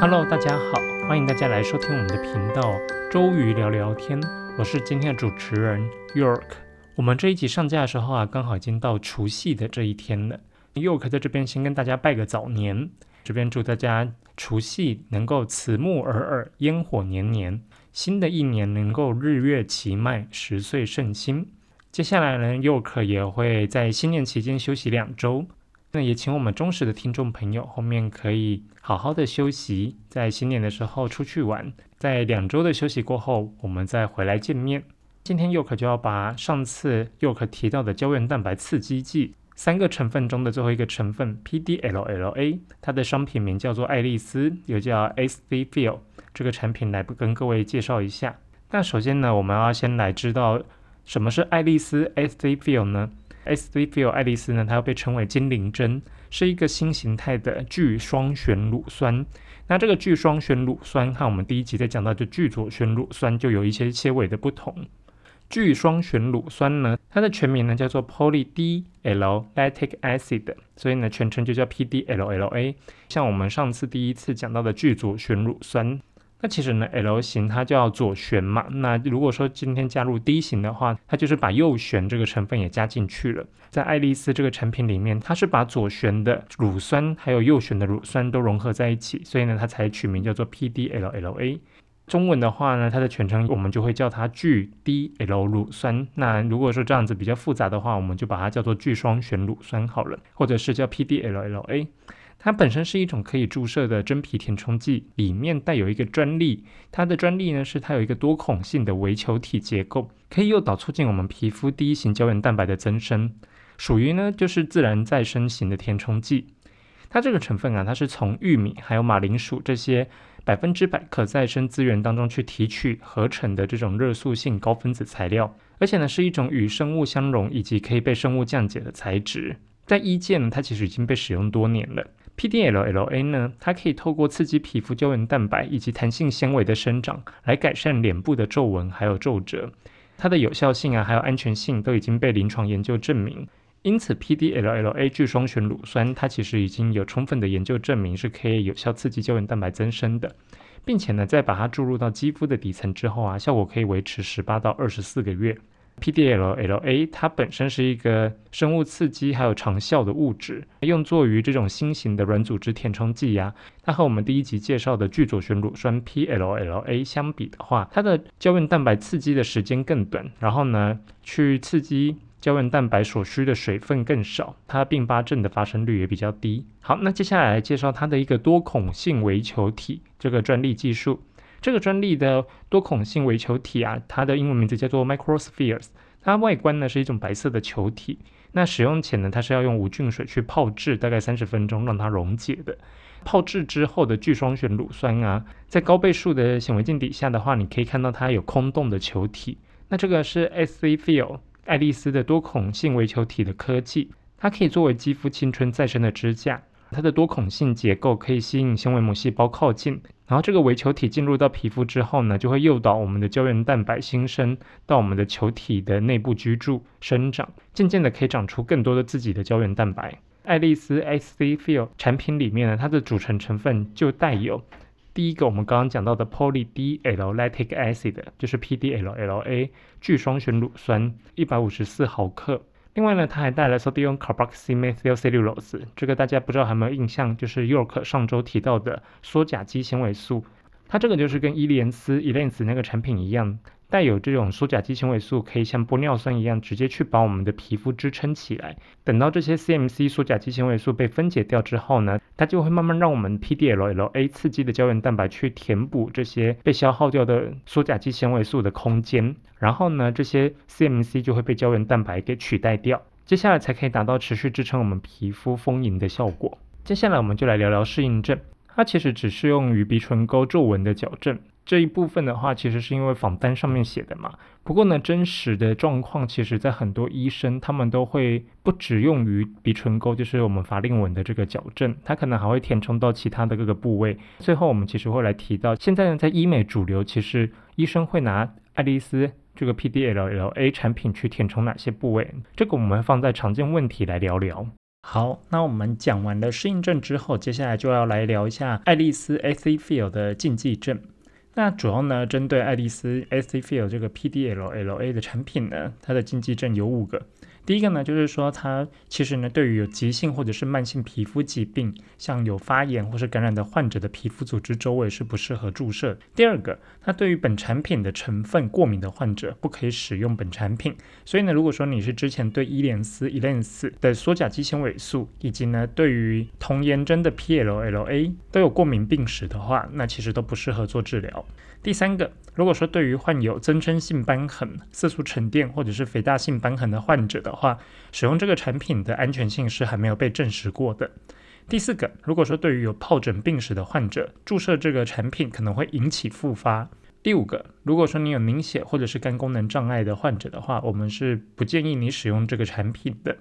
Hello，大家好，欢迎大家来收听我们的频道周瑜聊聊天，我是今天的主持人 York。我们这一集上架的时候啊，刚好已经到除夕的这一天了。York 在这边先跟大家拜个早年，这边祝大家除夕能够慈木尔尔，烟火年年，新的一年能够日月齐迈，十岁顺心。接下来呢，York 也会在新年期间休息两周。那也请我们忠实的听众朋友，后面可以好好的休息，在新年的时候出去玩，在两周的休息过后，我们再回来见面。今天佑可就要把上次佑可提到的胶原蛋白刺激剂三个成分中的最后一个成分 PDLLA，它的商品名叫做爱丽丝，又叫 S V Feel 这个产品来跟各位介绍一下。那首先呢，我们要先来知道什么是爱丽丝 S V Feel 呢 Feel 爱丽丝呢，它又被称为精灵针，是一个新形态的聚双旋乳酸。那这个聚双旋乳酸和我们第一集在讲到的聚左旋乳酸就有一些些微的不同。聚双旋乳酸呢，它的全名呢叫做 Poly D L Lactic Acid，所以呢全称就叫 P D L L A。像我们上次第一次讲到的聚左旋乳酸。那其实呢，L 型它叫左旋嘛。那如果说今天加入 D 型的话，它就是把右旋这个成分也加进去了。在爱丽丝这个产品里面，它是把左旋的乳酸还有右旋的乳酸都融合在一起，所以呢，它才取名叫做 PDLLA。中文的话呢，它的全称我们就会叫它聚 DL 乳酸。那如果说这样子比较复杂的话，我们就把它叫做聚双旋乳酸好了，或者是叫 PDLLA。它本身是一种可以注射的真皮填充剂，里面带有一个专利。它的专利呢是它有一个多孔性的微球体结构，可以诱导促进我们皮肤第一型胶原蛋白的增生，属于呢就是自然再生型的填充剂。它这个成分啊，它是从玉米还有马铃薯这些百分之百可再生资源当中去提取合成的这种热塑性高分子材料，而且呢是一种与生物相容以及可以被生物降解的材质。在医界呢，它其实已经被使用多年了。PDLLA 呢，它可以透过刺激皮肤胶原蛋白以及弹性纤维的生长，来改善脸部的皱纹还有皱褶。它的有效性啊，还有安全性都已经被临床研究证明。因此，PDLLA 聚双旋乳酸它其实已经有充分的研究证明是可以有效刺激胶原蛋白增生的，并且呢，在把它注入到肌肤的底层之后啊，效果可以维持十八到二十四个月。PDLLA 它本身是一个生物刺激还有长效的物质，用作于这种新型的软组织填充剂呀。它和我们第一集介绍的聚左旋乳酸 PLLA 相比的话，它的胶原蛋白刺激的时间更短，然后呢，去刺激胶原蛋白所需的水分更少，它并发症的发生率也比较低。好，那接下来来介绍它的一个多孔性微球体这个专利技术。这个专利的多孔性微球体啊，它的英文名字叫做 Microspheres。它外观呢是一种白色的球体。那使用前呢，它是要用无菌水去泡制，大概三十分钟让它溶解的。泡制之后的聚双旋乳酸啊，在高倍数的显微镜底下的话，你可以看到它有空洞的球体。那这个是 S C Feel 爱丽丝的多孔性微球体的科技，它可以作为肌肤青春再生的支架。它的多孔性结构可以吸引纤维母细胞靠近，然后这个微球体进入到皮肤之后呢，就会诱导我们的胶原蛋白新生到我们的球体的内部居住生长，渐渐的可以长出更多的自己的胶原蛋白。爱丽丝 S C Feel 产品里面呢，它的组成成分就带有第一个我们刚刚讲到的 Poly D L Lactic Acid，就是 P D L L A 聚双旋乳酸，一百五十四毫克。另外呢，它还带了 sodium carboxymethylcellulose，这个大家不知道有没有印象，就是 York 上周提到的缩甲基纤维素。它这个就是跟伊莲丝 e l a n s 那个产品一样。带有这种缩甲基纤维素，可以像玻尿酸一样，直接去把我们的皮肤支撑起来。等到这些 CMC 缩甲基纤维素被分解掉之后呢，它就会慢慢让我们 PDLLA 刺激的胶原蛋白去填补这些被消耗掉的缩甲基纤维素的空间。然后呢，这些 CMC 就会被胶原蛋白给取代掉。接下来才可以达到持续支撑我们皮肤丰盈的效果。接下来我们就来聊聊适应症，它其实只适用于鼻唇沟皱纹的矫正。这一部分的话，其实是因为访单上面写的嘛。不过呢，真实的状况，其实在很多医生他们都会不只用于鼻唇沟，就是我们法令纹的这个矫正，它可能还会填充到其他的各个部位。最后我们其实会来提到，现在呢，在医美主流，其实医生会拿爱丽丝这个 PDLLA 产品去填充哪些部位，这个我们放在常见问题来聊聊。好，那我们讲完了适应症之后，接下来就要来聊一下爱丽丝 AC Feel 的禁忌症。那主要呢，针对爱丽丝 AC Feel 这个 PDLLA 的产品呢，它的禁忌症有五个。第一个呢，就是说它其实呢，对于有急性或者是慢性皮肤疾病，像有发炎或是感染的患者的皮肤组织周围是不适合注射。第二个，它对于本产品的成分过敏的患者，不可以使用本产品。所以呢，如果说你是之前对伊莲丝 （Elens） 的缩甲基纤维素，以及呢对于童颜针的 PLLA 都有过敏病史的话，那其实都不适合做治疗。第三个，如果说对于患有增生性瘢痕、色素沉淀或者是肥大性瘢痕的患者的的话，使用这个产品的安全性是还没有被证实过的。第四个，如果说对于有疱疹病史的患者，注射这个产品可能会引起复发。第五个，如果说你有凝血或者是肝功能障碍的患者的话，我们是不建议你使用这个产品的。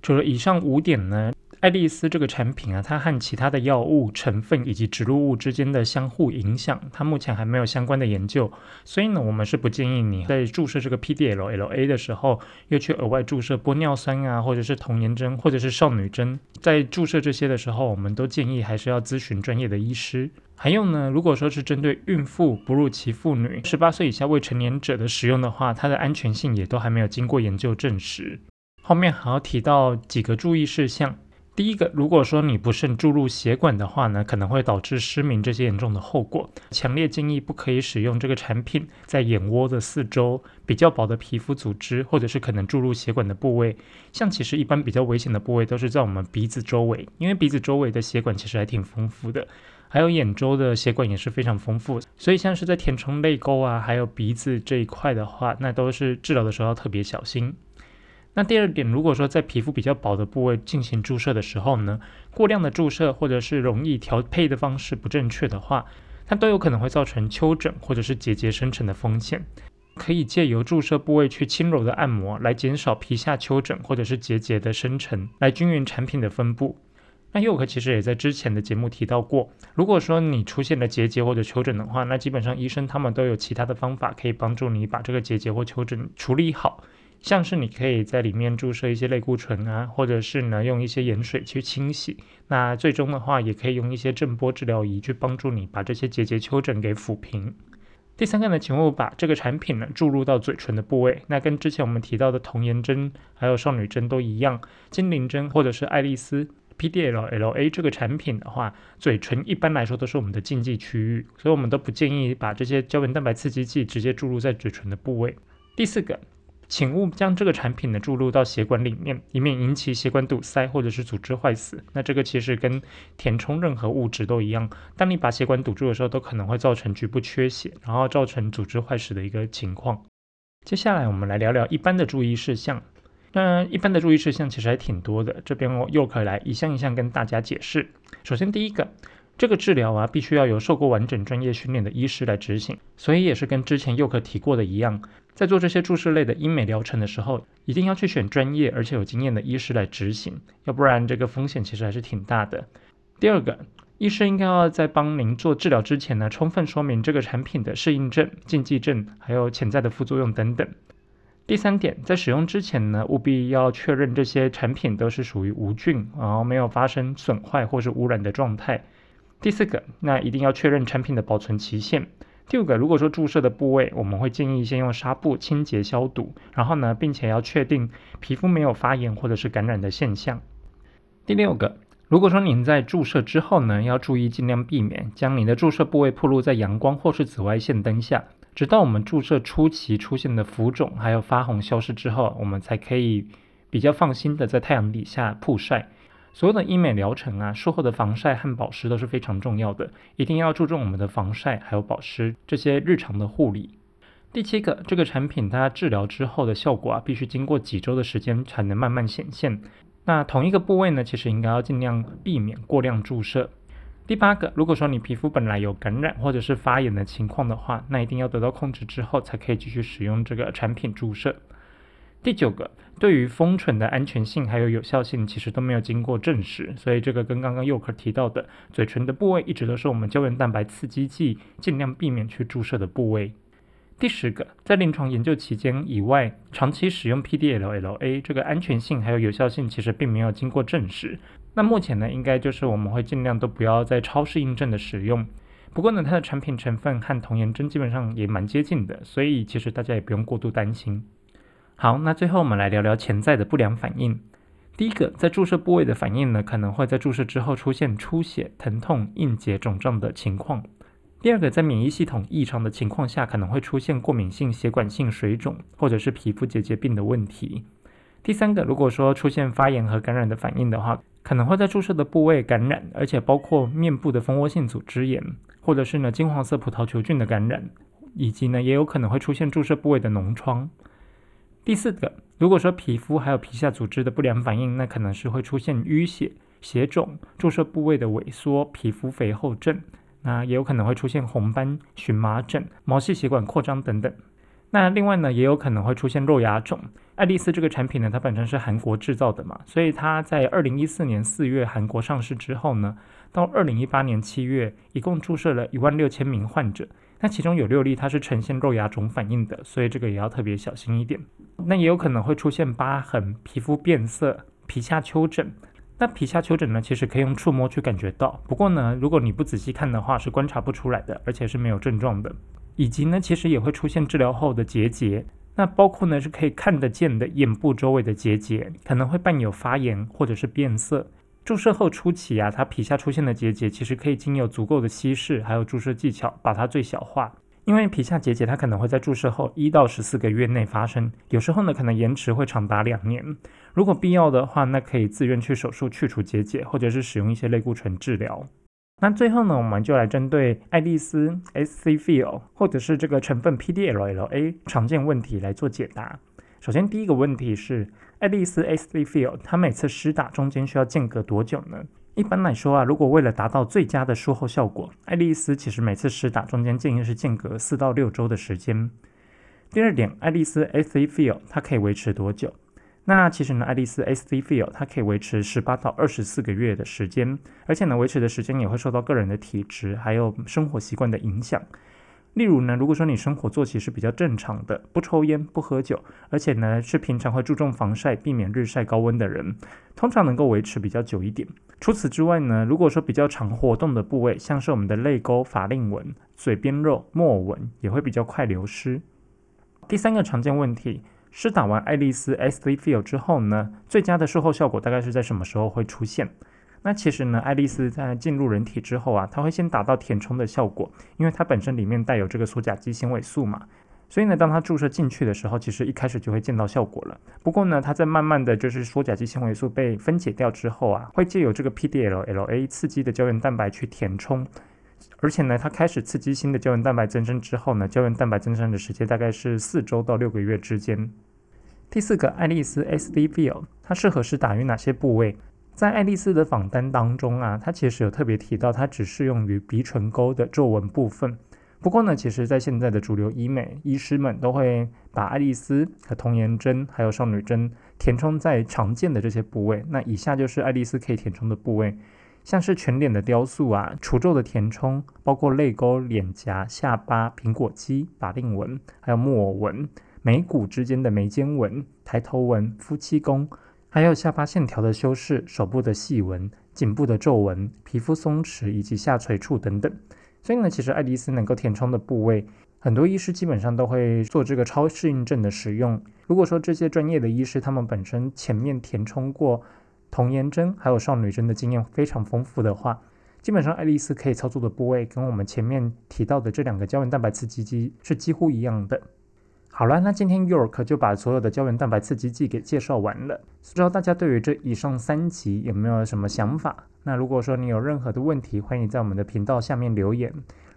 除了以上五点呢？爱丽丝这个产品啊，它和其他的药物成分以及植入物之间的相互影响，它目前还没有相关的研究，所以呢，我们是不建议你在注射这个 PDLLA 的时候，又去额外注射玻尿酸啊，或者是童颜针，或者是少女针。在注射这些的时候，我们都建议还是要咨询专业的医师。还有呢，如果说是针对孕妇、哺乳期妇女、十八岁以下未成年者的使用的话，它的安全性也都还没有经过研究证实。后面还要提到几个注意事项。第一个，如果说你不慎注入血管的话呢，可能会导致失明这些严重的后果。强烈建议不可以使用这个产品在眼窝的四周比较薄的皮肤组织，或者是可能注入血管的部位。像其实一般比较危险的部位都是在我们鼻子周围，因为鼻子周围的血管其实还挺丰富的，还有眼周的血管也是非常丰富。所以像是在填充泪沟啊，还有鼻子这一块的话，那都是治疗的时候要特别小心。那第二点，如果说在皮肤比较薄的部位进行注射的时候呢，过量的注射或者是容易调配的方式不正确的话，它都有可能会造成丘疹或者是结节生成的风险。可以借由注射部位去轻柔的按摩，来减少皮下丘疹或者是结节的生成，来均匀产品的分布。那佑可其实也在之前的节目提到过，如果说你出现了结节或者丘疹的话，那基本上医生他们都有其他的方法可以帮助你把这个结节或丘疹处理好。像是你可以在里面注射一些类固醇啊，或者是呢用一些盐水去清洗。那最终的话，也可以用一些震波治疗仪去帮助你把这些结节丘疹给抚平。第三个呢，请勿把这个产品呢注入到嘴唇的部位。那跟之前我们提到的童颜针还有少女针都一样，精灵针或者是爱丽丝 PDLLA 这个产品的话，嘴唇一般来说都是我们的禁忌区域，所以我们都不建议把这些胶原蛋白刺激剂直接注入在嘴唇的部位。第四个。请勿将这个产品呢注入到血管里面，以免引起血管堵塞或者是组织坏死。那这个其实跟填充任何物质都一样，当你把血管堵住的时候，都可能会造成局部缺血，然后造成组织坏死的一个情况。接下来我们来聊聊一般的注意事项。那一般的注意事项其实还挺多的，这边我又可以来一项一项跟大家解释。首先第一个。这个治疗啊，必须要有受过完整专业训练的医师来执行，所以也是跟之前佑可提过的一样，在做这些注射类的医美疗程的时候，一定要去选专业而且有经验的医师来执行，要不然这个风险其实还是挺大的。第二个，医生应该要在帮您做治疗之前呢，充分说明这个产品的适应症、禁忌症，还有潜在的副作用等等。第三点，在使用之前呢，务必要确认这些产品都是属于无菌，然后没有发生损坏或是污染的状态。第四个，那一定要确认产品的保存期限。第五个，如果说注射的部位，我们会建议先用纱布清洁消毒，然后呢，并且要确定皮肤没有发炎或者是感染的现象。第六个，如果说您在注射之后呢，要注意尽量避免将您的注射部位暴露在阳光或是紫外线灯下，直到我们注射初期出现的浮肿还有发红消失之后，我们才可以比较放心的在太阳底下曝晒。所有的医美疗程啊，术后的防晒和保湿都是非常重要的，一定要注重我们的防晒还有保湿这些日常的护理。第七个，这个产品它治疗之后的效果啊，必须经过几周的时间才能慢慢显现。那同一个部位呢，其实应该要尽量避免过量注射。第八个，如果说你皮肤本来有感染或者是发炎的情况的话，那一定要得到控制之后才可以继续使用这个产品注射。第九个，对于封唇的安全性还有有效性，其实都没有经过证实，所以这个跟刚刚佑可提到的嘴唇的部位，一直都是我们胶原蛋白刺激剂尽量避免去注射的部位。第十个，在临床研究期间以外，长期使用 PDLLA 这个安全性还有有效性其实并没有经过证实。那目前呢，应该就是我们会尽量都不要在超适应症的使用。不过呢，它的产品成分和童颜针基本上也蛮接近的，所以其实大家也不用过度担心。好，那最后我们来聊聊潜在的不良反应。第一个，在注射部位的反应呢，可能会在注射之后出现出血、疼痛、硬结、肿胀的情况。第二个，在免疫系统异常的情况下，可能会出现过敏性血管性水肿或者是皮肤结节病的问题。第三个，如果说出现发炎和感染的反应的话，可能会在注射的部位感染，而且包括面部的蜂窝性组织炎，或者是呢金黄色葡萄球菌的感染，以及呢也有可能会出现注射部位的脓疮。第四个，如果说皮肤还有皮下组织的不良反应，那可能是会出现淤血、血肿、注射部位的萎缩、皮肤肥厚症。那也有可能会出现红斑、荨麻疹、毛细血管扩张等等。那另外呢，也有可能会出现肉芽肿。爱丽丝这个产品呢，它本身是韩国制造的嘛，所以它在二零一四年四月韩国上市之后呢，到二零一八年七月，一共注射了一万六千名患者。那其中有六例它是呈现肉芽肿反应的，所以这个也要特别小心一点。那也有可能会出现疤痕、皮肤变色、皮下丘疹。那皮下丘疹呢，其实可以用触摸去感觉到。不过呢，如果你不仔细看的话，是观察不出来的，而且是没有症状的。以及呢，其实也会出现治疗后的结节。那包括呢，是可以看得见的眼部周围的结节，可能会伴有发炎或者是变色。注射后初期啊，它皮下出现的结节，其实可以经由足够的稀释，还有注射技巧，把它最小化。因为皮下结节它可能会在注射后一到十四个月内发生，有时候呢可能延迟会长达两年。如果必要的话，那可以自愿去手术去除结节，或者是使用一些类固醇治疗。那最后呢，我们就来针对爱丽丝 SC Feel 或者是这个成分 PDLLA 常见问题来做解答。首先第一个问题是，爱丽丝 SC Feel 它每次施打中间需要间隔多久呢？一般来说啊，如果为了达到最佳的术后效果，爱丽丝其实每次施打中间建议是间隔四到六周的时间。第二点，爱丽丝 SC Feel 它可以维持多久？那其实呢，爱丽丝 SC Feel 它可以维持十八到二十四个月的时间，而且呢，维持的时间也会受到个人的体质还有生活习惯的影响。例如呢，如果说你生活作息是比较正常的，不抽烟不喝酒，而且呢是平常会注重防晒，避免日晒高温的人，通常能够维持比较久一点。除此之外呢，如果说比较常活动的部位，像是我们的泪沟、法令纹、嘴边肉、木偶纹，也会比较快流失。第三个常见问题，施打完爱丽丝 S3 Feel 之后呢，最佳的术后效果大概是在什么时候会出现？那其实呢，爱丽丝在进入人体之后啊，它会先达到填充的效果，因为它本身里面带有这个缩甲基纤维素嘛，所以呢，当它注射进去的时候，其实一开始就会见到效果了。不过呢，它在慢慢的就是缩甲基纤维素被分解掉之后啊，会借由这个 PDLLA 刺激的胶原蛋白去填充，而且呢，它开始刺激新的胶原蛋白增生之后呢，胶原蛋白增生的时间大概是四周到六个月之间。第四个，爱丽丝 SDV 它适合是打于哪些部位？在爱丽丝的访单当中啊，它其实有特别提到，它只适用于鼻唇沟的皱纹部分。不过呢，其实在现在的主流医美医师们都会把爱丽丝和童颜针还有少女针填充在常见的这些部位。那以下就是爱丽丝可以填充的部位，像是全脸的雕塑啊、除皱的填充，包括泪沟、脸颊、下巴、苹果肌、法令纹，还有木偶纹、眉骨之间的眉间纹、抬头纹、夫妻宫。还有下巴线条的修饰、手部的细纹、颈部的皱纹、皮肤松弛以及下垂处等等。所以呢，其实爱丽丝能够填充的部位，很多医师基本上都会做这个超适应症的使用。如果说这些专业的医师他们本身前面填充过童颜针还有少女针的经验非常丰富的话，基本上爱丽丝可以操作的部位跟我们前面提到的这两个胶原蛋白刺激机是几乎一样的。好了，那今天 York 就把所有的胶原蛋白刺激剂给介绍完了。不知道大家对于这以上三集有没有什么想法？那如果说你有任何的问题，欢迎在我们的频道下面留言。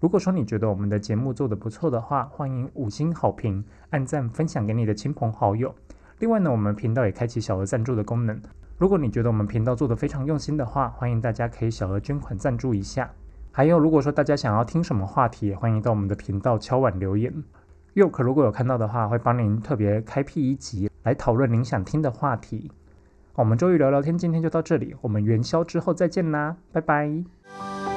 如果说你觉得我们的节目做得不错的话，欢迎五星好评、按赞、分享给你的亲朋好友。另外呢，我们频道也开启小额赞助的功能。如果你觉得我们频道做得非常用心的话，欢迎大家可以小额捐款赞助一下。还有，如果说大家想要听什么话题，也欢迎到我们的频道敲碗留言。Yok 如果有看到的话，会帮您特别开辟一集来讨论您想听的话题。我们周瑜聊聊天，今天就到这里，我们元宵之后再见啦，拜拜。